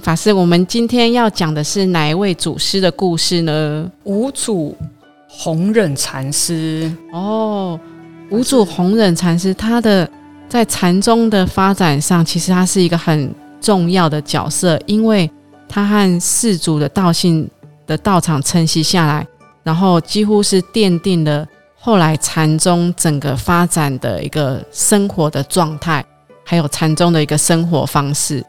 法师，我们今天要讲的是哪一位祖师的故事呢？五祖弘忍禅师。哦，五祖弘忍禅师，他的在禅宗的发展上，其实他是一个很重要的角色，因为他和四祖的道信的道场承袭下来，然后几乎是奠定了后来禅宗整个发展的一个生活的状态，还有禅宗的一个生活方式。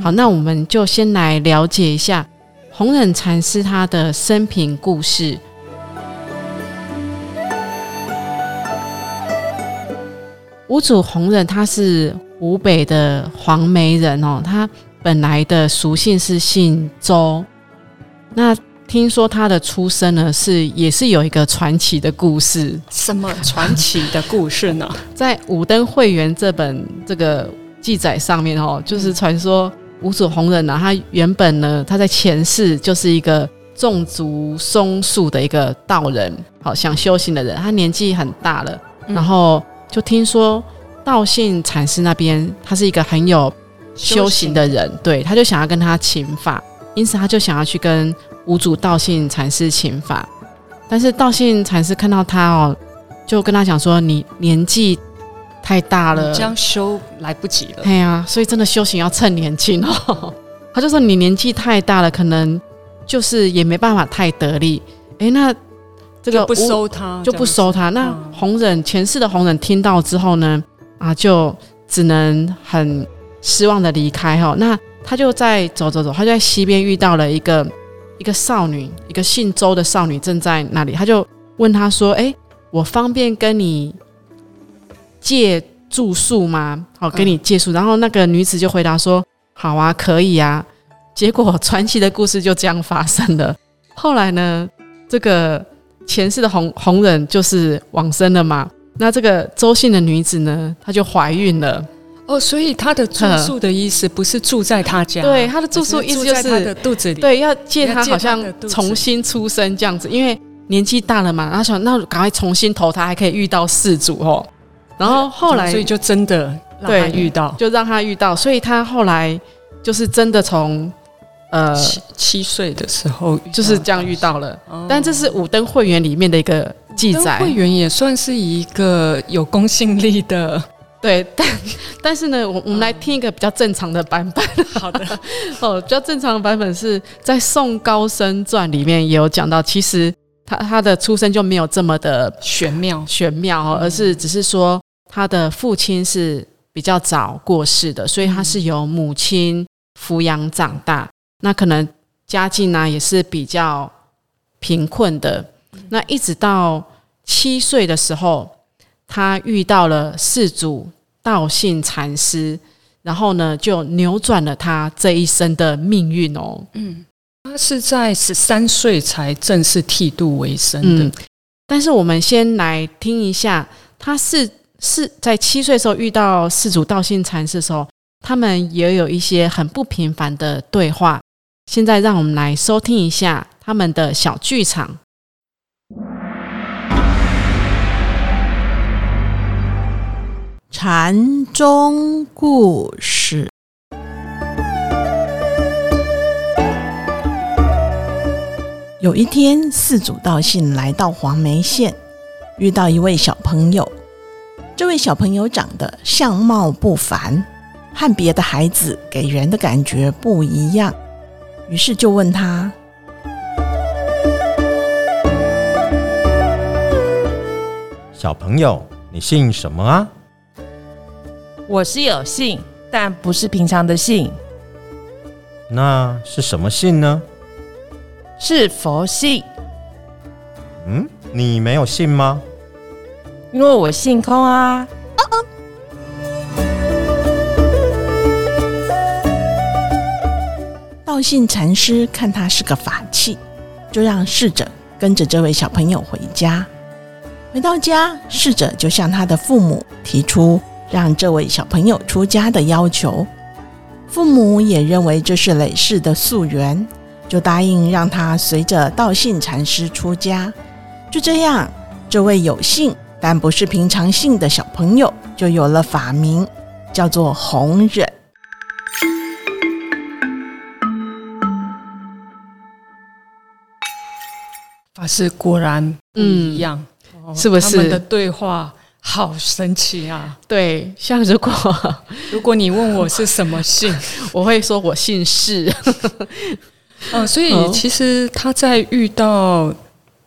好，那我们就先来了解一下弘忍禅师他的生平故事。五祖弘忍他是湖北的黄梅人哦，他本来的俗姓是姓周。那听说他的出生呢，是也是有一个传奇的故事。什么传奇的故事呢？在《武登会员》这本这个记载上面哦，就是传说。五祖弘忍呢，他原本呢，他在前世就是一个种族松树的一个道人，好想修行的人。他年纪很大了，然后就听说道信禅师那边他是一个很有修行的人，对，他就想要跟他请法，因此他就想要去跟五祖道信禅师请法。但是道信禅师看到他哦，就跟他讲说：“你年纪。”太大了，这样修来不及了。对呀，所以真的修行要趁年轻哦。他就说你年纪太大了，可能就是也没办法太得力。哎，那这个不收他，就不收他。那红忍前世的红人听到之后呢，啊，就只能很失望的离开哈。那他就在走走走，他就在西边遇到了一个一个少女，一个姓周的少女正在那里。他就问他说：“哎，我方便跟你？”借住宿吗？好，给你借宿。然后那个女子就回答说：“好啊，可以啊。”结果传奇的故事就这样发生了。后来呢，这个前世的红红人就是往生了嘛。那这个周姓的女子呢，她就怀孕了。哦，所以她的住宿的意思不是住在她家，对，她的住宿意思就是她的肚子里，对，要借她好像重新出生这样子，因为年纪大了嘛，她想那赶快重新投胎，还可以遇到世主哦。然后后来，所以就真的对遇到，就让他遇到，所以他后来就是真的从呃七七岁的时候就是这样遇到了。但这是五灯会员里面的一个记载，会员也算是一个有公信力的。对，但但是呢，我我们来听一个比较正常的版本。好的，哦，比较正常的版本是在《宋高僧传》里面也有讲到，其实他他的出生就没有这么的玄妙玄妙哦，而是只是说。他的父亲是比较早过世的，所以他是由母亲抚养长大。那可能家境呢也是比较贫困的。那一直到七岁的时候，他遇到了世祖道信禅师，然后呢就扭转了他这一生的命运哦。嗯，他是在十三岁才正式剃度为生的。但是我们先来听一下，他是。是在七岁时候遇到四祖道信禅师的时候，他们也有一些很不平凡的对话。现在让我们来收听一下他们的小剧场。禅宗故事。有一天，四祖道信来到黄梅县，遇到一位小朋友。这位小朋友长得相貌不凡，和别的孩子给人的感觉不一样，于是就问他：“小朋友，你姓什么啊？”“我是有姓，但不是平常的姓。”“那是什么姓呢？”“是佛姓。”“嗯，你没有姓吗？”因为我姓空啊！道信禅师看他是个法器，就让侍者跟着这位小朋友回家。回到家，侍者就向他的父母提出让这位小朋友出家的要求。父母也认为这是累世的夙缘，就答应让他随着道信禅师出家。就这样，这位有姓但不是平常姓的小朋友就有了法名，叫做红忍。法师果然不一样，哦是不是？他们的对话好神奇啊！对，像如果 如果你问我是什么姓，我会说我姓氏，嗯，所以哦其实他在遇到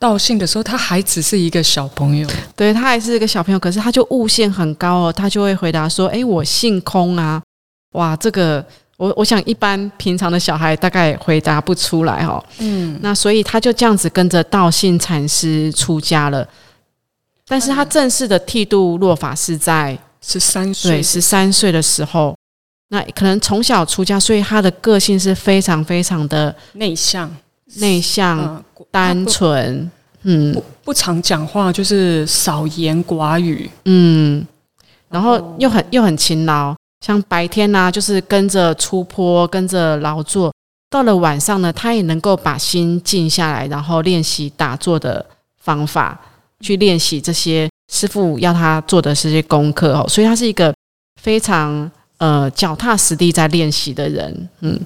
道姓的时候，他还只是一个小朋友。对他还是一个小朋友，可是他就悟性很高哦，他就会回答说：“哎，我姓空啊！”哇，这个我我想一般平常的小孩大概回答不出来哦。嗯，那所以他就这样子跟着道信禅师出家了，但是他正式的剃度落法是在十三岁对十三岁的时候。那可能从小出家，所以他的个性是非常非常的内向，内向、嗯，单纯，嗯不不常讲话，就是少言寡语。嗯，然后哦又很又很勤劳，像白天呢、就是跟着出坡，跟着劳作；到了晚上呢，他也能够把心静下来，然后练习打坐的方法，去练习这些师傅要他做的这些功课哦。所以他是一个非常呃脚踏实地在练习的人，嗯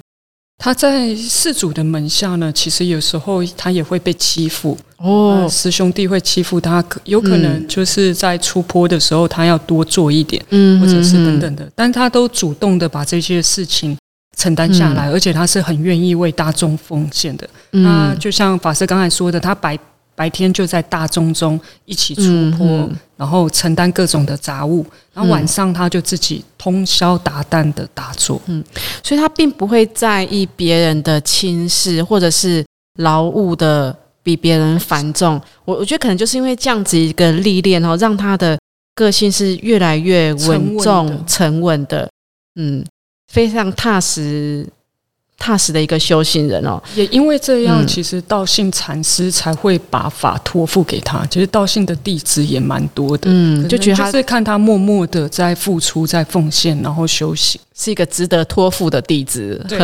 他在世主的门下呢，其实有时候他也会被欺负，哦。呃，师兄弟会欺负他，可有可能就是在出坡的时候，他要多做一点，嗯或者是等等的，但他都主动的把这些事情承担下来，而且他是很愿意为大众奉献的。嗯，那嗯就像法师刚才说的，他白白天就在大众中一起出坡，嗯嗯然后承担各种的杂物，然后晚上他就自己通宵达旦的打坐。嗯所以他并不会在意别人的轻视或者是劳务的比别人繁重。我我觉得可能就是因为这样子一个历练哦，让他的个性是越来越稳重的、沉稳的，嗯，非常踏实、踏实的一个修行人哦。也因为这样，嗯其实道信禅师才会把法托付给他。其实道信的弟子也蛮多的，嗯，就觉得他就是看他默默的在付出、在奉献，然后修行。是一个值得托付的弟子。对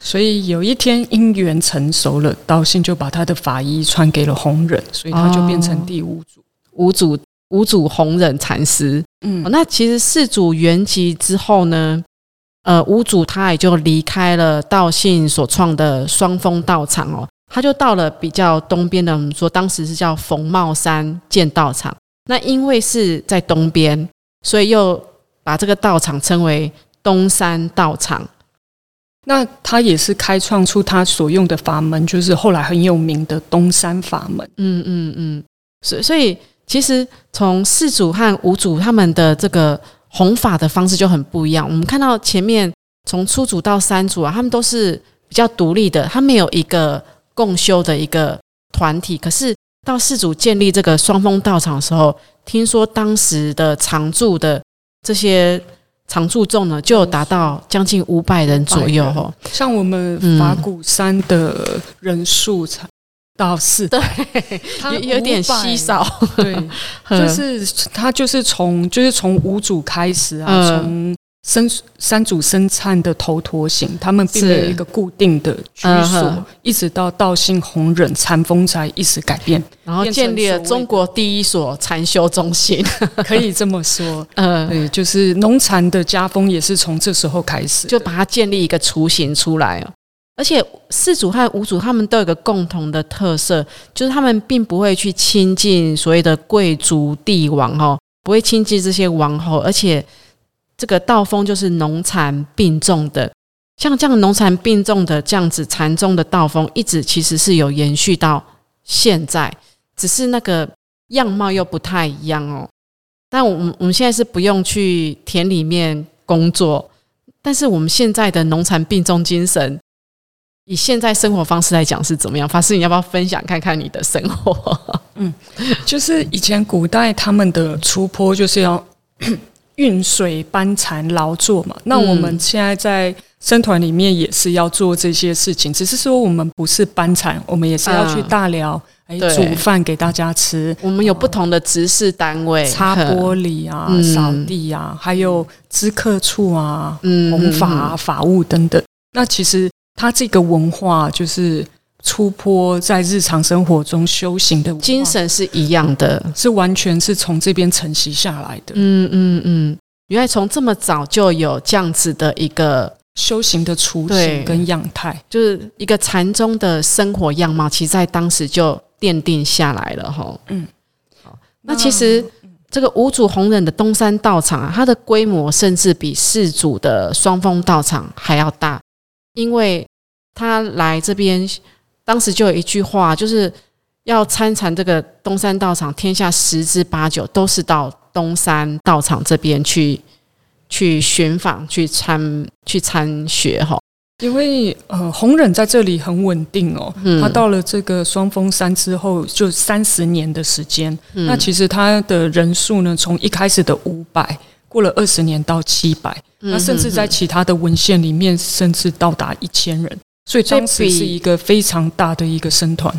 所以有一天因缘成熟了，道信就把他的法衣传给了弘忍，所以他就变成第五祖。五祖五祖弘忍禅师。嗯哦，那其实四祖圆寂之后呢，呃，五祖他也就离开了道信所创的双峰道场哦，他就到了比较东边的，我们说当时是叫冯茂山建道场。那因为是在东边，所以又把这个道场称为东山道场。那他也是开创出他所用的法门，就是后来很有名的东山法门。嗯嗯嗯，所以所以其实从四祖和五祖他们的这个弘法的方式就很不一样。我们看到前面从初祖到三祖啊，他们都是比较独立的，他没有一个共修的一个团体。可是到四祖建立这个双峰道场的时候，听说当时的常住的这些常住众呢，就有达到将近五百人左右哦。像我们法鼓山的人数才到四百，他有有点稀少，对，嗯就是他就是从就是从五祖开始啊，嗯从生三祖生忏的头陀行，他们并是没有一个固定的居嗯所，哼一直到道信弘忍禅风才一时改变，然后建立了中国第一所禅修中心。可以这么说。嗯，对，就是农禅的家风也是从这时候开始，就把它建立一个雏形出来哦。而且四祖和五祖他们都有个共同的特色，就是他们并不会去亲近所谓的贵族帝王哦，不会亲近这些王侯，而且这个道风就是农禅并重的。像这样农禅并重的这样子禅宗的道风，一直其实是有延续到现在，只是那个样貌又不太一样哦。但我们我们现在是不用去田里面工作，但是我们现在的农禅并重精神，以现在生活方式来讲是怎么样？法师，你要不要分享看看你的生活？嗯就是以前古代他们的出坡就是要 运水搬蚕劳作嘛。那我们现在在生团里面也是要做这些事情，只是说我们不是搬蚕，我们也是要去大寮，哎、对煮饭给大家吃，我们有不同的执事单位，擦玻璃啊、嗯扫地啊，还有知客处啊、嗯弘法啊、法务等等。那其实它这个文化就是出坡在日常生活中修行的精神是一样的。是完全是从这边承袭下来的。嗯嗯嗯，原来从这么早就有这样子的一个，修行的雏形跟样态，就是一个禅宗的生活样貌，其实在当时就奠定下来了哈。嗯，好，那其实这个五祖弘忍的东山道场啊，它的规模甚至比四祖的双峰道场还要大，因为他来这边，当时就有一句话，就是要参禅这个东山道场，天下十之八九都是到东山道场这边去去寻访、去参、去参学哈。因为呃，弘忍在这里很稳定哦。嗯他到了这个双峰山之后，就三十年的时间。嗯那其实他的人数呢，从一开始的五百，过了二十年到七百、嗯那甚至在其他的文献里面，甚至到达一千人。所以当时是一个非常大的一个僧团。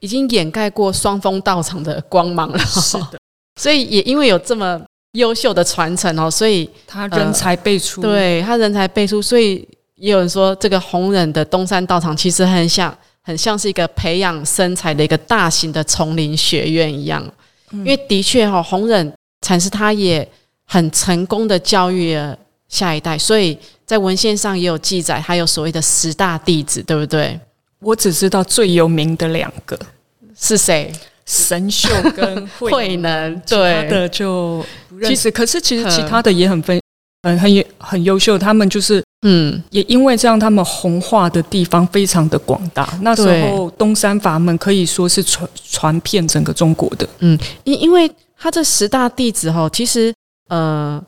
已经掩盖过双峰道场的光芒了。是的，所以也因为有这么优秀的传承哦，所以他人才辈出。对他人才辈出，所以也有人说这个弘忍的东山道场其实很像，很像是一个培养身材的一个大型的丛林学院一样。因为的确哈、弘忍禅师他也很成功的教育了下一代，所以在文献上也有记载，还有所谓的十大弟子，对不对？我只知道最有名的两个，是谁？神秀跟慧 慧能，对，的就不认识。可是其实嗯其他的也很分，很很很优秀。他们就是嗯，也因为这样，他们红化的地方非常的广大。那时候东山法门可以说是传传遍整个中国的。嗯因因为他这十大弟子哈，其实呃，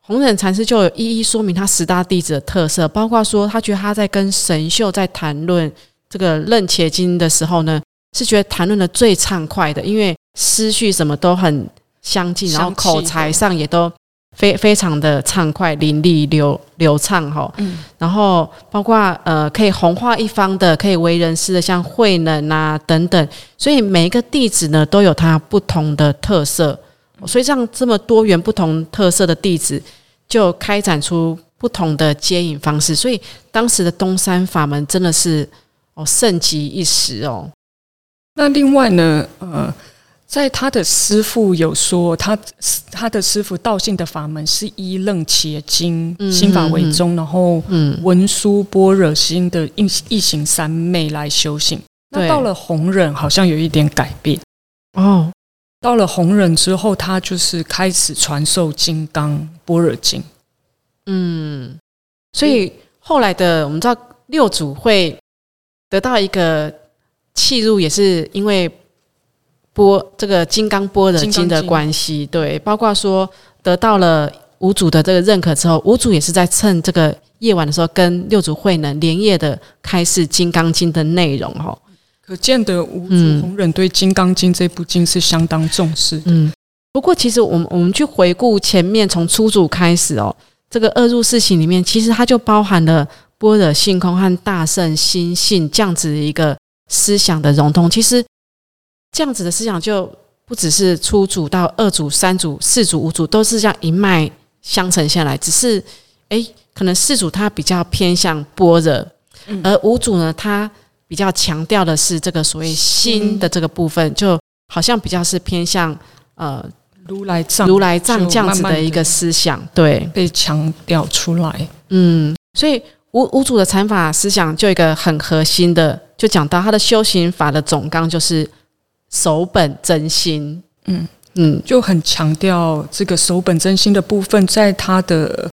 弘忍禅师就有一一说明他十大弟子的特色，包括说他觉得他在跟神秀在谈论这个楞伽经的时候呢，是觉得谈论的最畅快的，因为思绪什么都很相近，然后口才上也都非非常的畅快、淋漓、流流畅哈。嗯，然后包括呃可以弘化一方的，可以为人师的，像慧能啊等等，所以每一个弟子呢都有他不同的特色，所以这样这么多元不同特色的弟子，就开展出不同的接引方式，所以当时的东山法门真的是哦盛极一时哦，那另外呢，呃，在他的师傅有说，他他的师傅道信的法门是依楞伽经嗯心法为宗，然后嗯文殊般若心的一一行三昧来修行。那到了弘忍，好像有一点改变。哦到了弘忍之后，他就是开始传授金刚般若经。嗯，所以后来的我们知道六祖会得到一个契入，也是因为波这个金刚般若经的关系，对，包括说得到了五祖的这个认可之后，五祖也是在趁这个夜晚的时候，跟六祖慧能连夜的开示《金刚经》的内容，哈，可见得五祖嗯弘忍对《金刚经》这部经是相当重视的。嗯。不过，其实我们我们去回顾前面从初祖开始哦，这个二入四行里面，其实它就包含了般若性空和大圣心性这样子的一个思想的融通。其实这样子的思想就不只是初祖到二祖、三祖、四祖、五祖都是这样一脉相承下来，只是诶，可能四祖他比较偏向般若，嗯而五祖呢，他比较强调的是这个所谓心。的这个部分，就好像比较是偏向呃如来藏，如来藏这样子的一个思想，对，被强调出来。嗯，所以五五祖的禅法思想就一个很核心的，就讲到他的修行法的总纲就是守本真心，嗯。嗯。就很强调这个守本真心的部分，在他的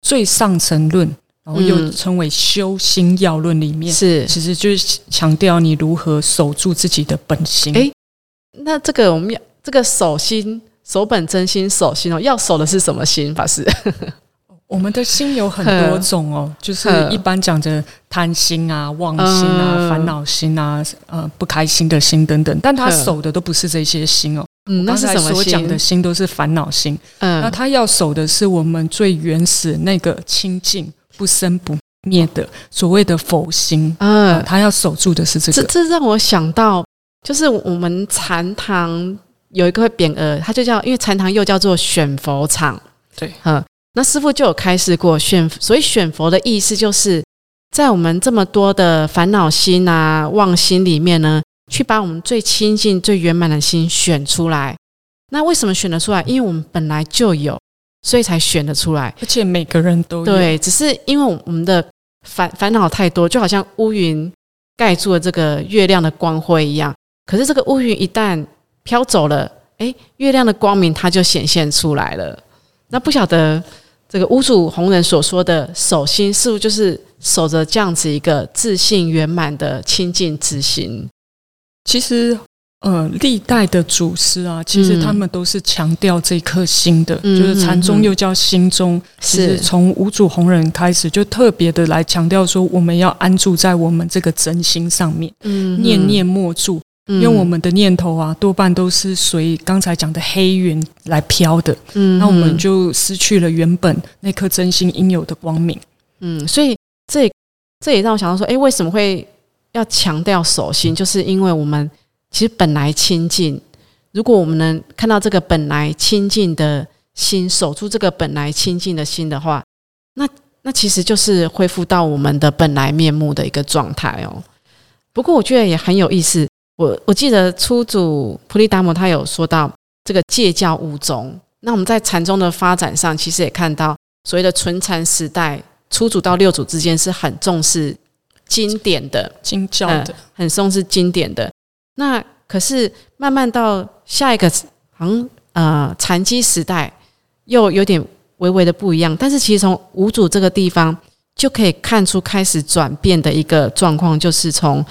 最上层论，然后又嗯称为修心要论里面，是。其实就是强调你如何守住自己的本心。诶那这个我们要这个守心守本真心守心哦，要守的是什么心？法师？我们的心有很多种哦，就是嗯一般讲的贪心啊、妄心啊、嗯烦恼心啊、呃不开心的心等等，但他嗯守的都不是这些心哦，嗯，那是什么所讲的心？都是烦恼心，嗯那嗯，他要守的是我们最原始那个清净不生不灭的所谓的佛心。呃，嗯，他要守住的是这这个。这这让我想到，就是我们禅堂有一个会匾额，它就叫，因为禅堂又叫做选佛场。对，嗯，那师傅就有开示过选，所以选佛的意思就是在我们这么多的烦恼心啊、妄心里面呢，去把我们最亲近、最圆满的心选出来。那为什么选得出来？因为我们本来就有，所以才选得出来。而且每个人都有。对，只是因为我们的烦烦恼太多，就好像乌云盖住了这个月亮的光辉一样。可是这个乌云一旦飘走了，诶，月亮的光明它就显现出来了。那不晓得这个屋主红人所说的守心，是不是就是守着这样子一个自信圆满的清净之心？其实，呃，历代的祖师啊，其实嗯他们都是强调这颗心的，嗯就是禅宗又叫心中。其实从五祖弘忍开始，就特别的来强调说，我们要安住在我们这个真心上面，嗯念念莫住。因为我们的念头啊，多半都是随刚才讲的黑云来飘的，嗯那我们就失去了原本那颗真心应有的光明。嗯，所以这这也让我想到说，诶，为什么会要强调手心？就是因为我们其实本来亲近，如果我们能看到这个本来亲近的心，守住这个本来亲近的心的话，那那其实就是恢复到我们的本来面目的一个状态哦。不过我觉得也很有意思，我我记得初祖普利达摩他有说到这个戒教五宗，那我们在禅宗的发展上，其实也看到所谓的纯禅时代。初祖到六祖之间是很重视经典的，经教的，很重视经典的。那可是慢慢到下一个，好像呃禅机时代又有点微微的不一样。但是其实从五祖这个地方就可以看出开始转变的一个状况，就是从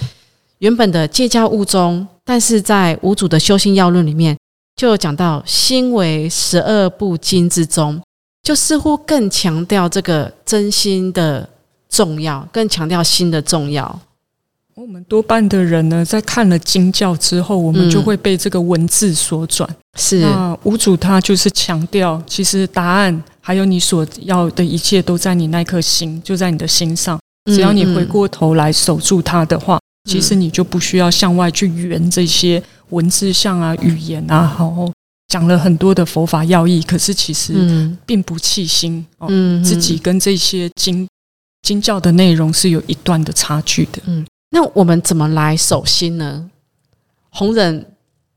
原本的戒教务中，但是在五祖的修心要论里面就讲到心为十二部经之中。就似乎更强调这个真心的重要，更强调心的重要。我们多半的人呢，在看了经教之后，我们就会被这个文字所转。是，那五主他就是强调，其实答案还有你所要的一切，都在你那颗心，就在你的心上。只要你回过头来守住它的话，嗯其实你就不需要向外去圆这些文字像啊、语言啊，然后讲了很多的佛法要义，可是其实嗯并不弃心哦，嗯自己跟这些经经教的内容是有一段的差距的。那我们怎么来守心呢？弘忍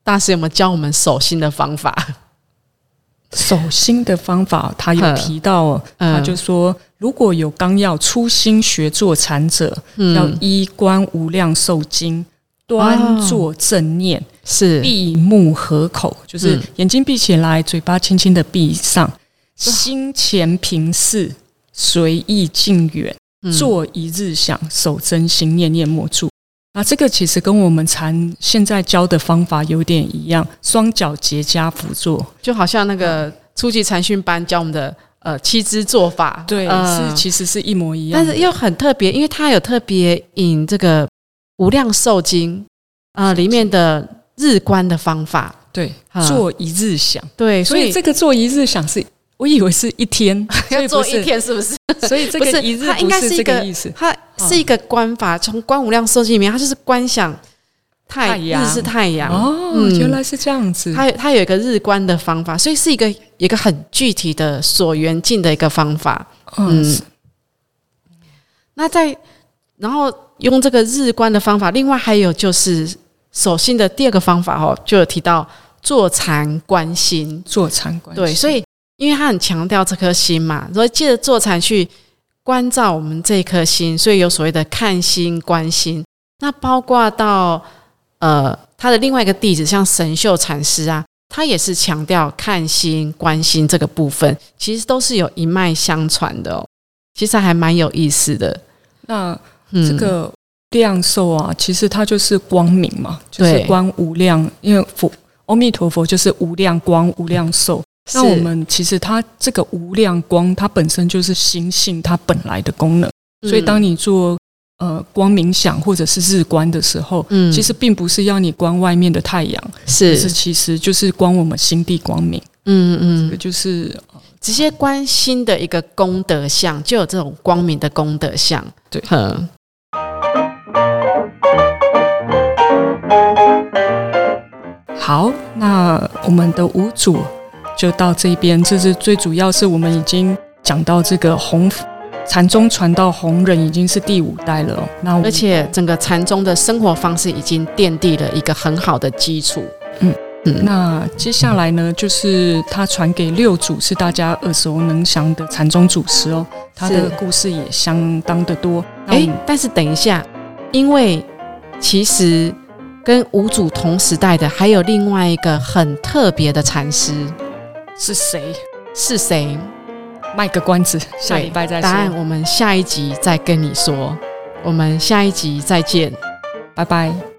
大师有没有教我们守心的方法？守心的方法，他有提到哦，嗯。他就说，如果有刚要初心学做禅者，嗯。要衣冠无量寿经，端坐正念，是。闭目合口，就是嗯。眼睛闭起来，嘴巴轻轻的闭上，心前平视，随意静远，嗯。坐一日想，守真心，念念莫住。啊，这个其实跟我们禅现在教的方法有点一样，双脚结跏趺坐。就好像那个初级禅训班教我们的呃七支做法，对，呃是其实是一模一样。但是又很特别，因为它有特别引这个《无量寿经》啊、呃、里面的日观的方法，对啊做一日想，对，所以这个做一日想是，我以为是一天，要做一，天是不是？所以这个一日它应该不是是一个这个意思。它是一个观法，从观无量寿经里面，它就是观想太太阳日是太阳哦，嗯原来是这样子。它它有一个日观的方法，所以是一个一个很具体的所缘境的一个方法。嗯嗯，那在然后用这个日观的方法，另外还有就是守心的第二个方法哦，就有提到坐禅观心。坐禅观，对，所以因为他很强调这颗心嘛，所以借着坐禅去关照我们这颗心，所以有所谓的看心观心。那包括到呃他的另外一个弟子，像神秀禅师啊，他也是强调看心观心这个部分，其实都是有一脉相传的哦。其实还蛮有意思的。那嗯，这个量寿啊，其实它就是光明嘛，就是对光无量，因为佛阿弥陀佛就是无量光、无量寿。那我们其实它这个无量光，它本身就是心性它本来的功能。所以当你你做呃光冥想或者是日观的时候，嗯。其实并不是要你观外面的太阳，是。是其实就是观我们心地光明，嗯嗯。这个，就是直接关心的一个功德相，就有这种光明的功德相。对。嗯，好。那我们的五组就到这边，这是最主要是我们已经讲到这个红禅宗传到红人已经是第五代了哦，那而且整个禅宗的生活方式已经奠定了一个很好的基础。嗯嗯，那接下来呢，就是他传给六祖，是大家耳熟能详的禅宗祖师哦。他的故事也相当的多。哎们，但是等一下，因为其实跟五祖同时代的还有另外一个很特别的禅师，是谁？是谁？卖个关子，下礼拜再答案。我们下一集再跟你说。我们下一集再见。拜拜。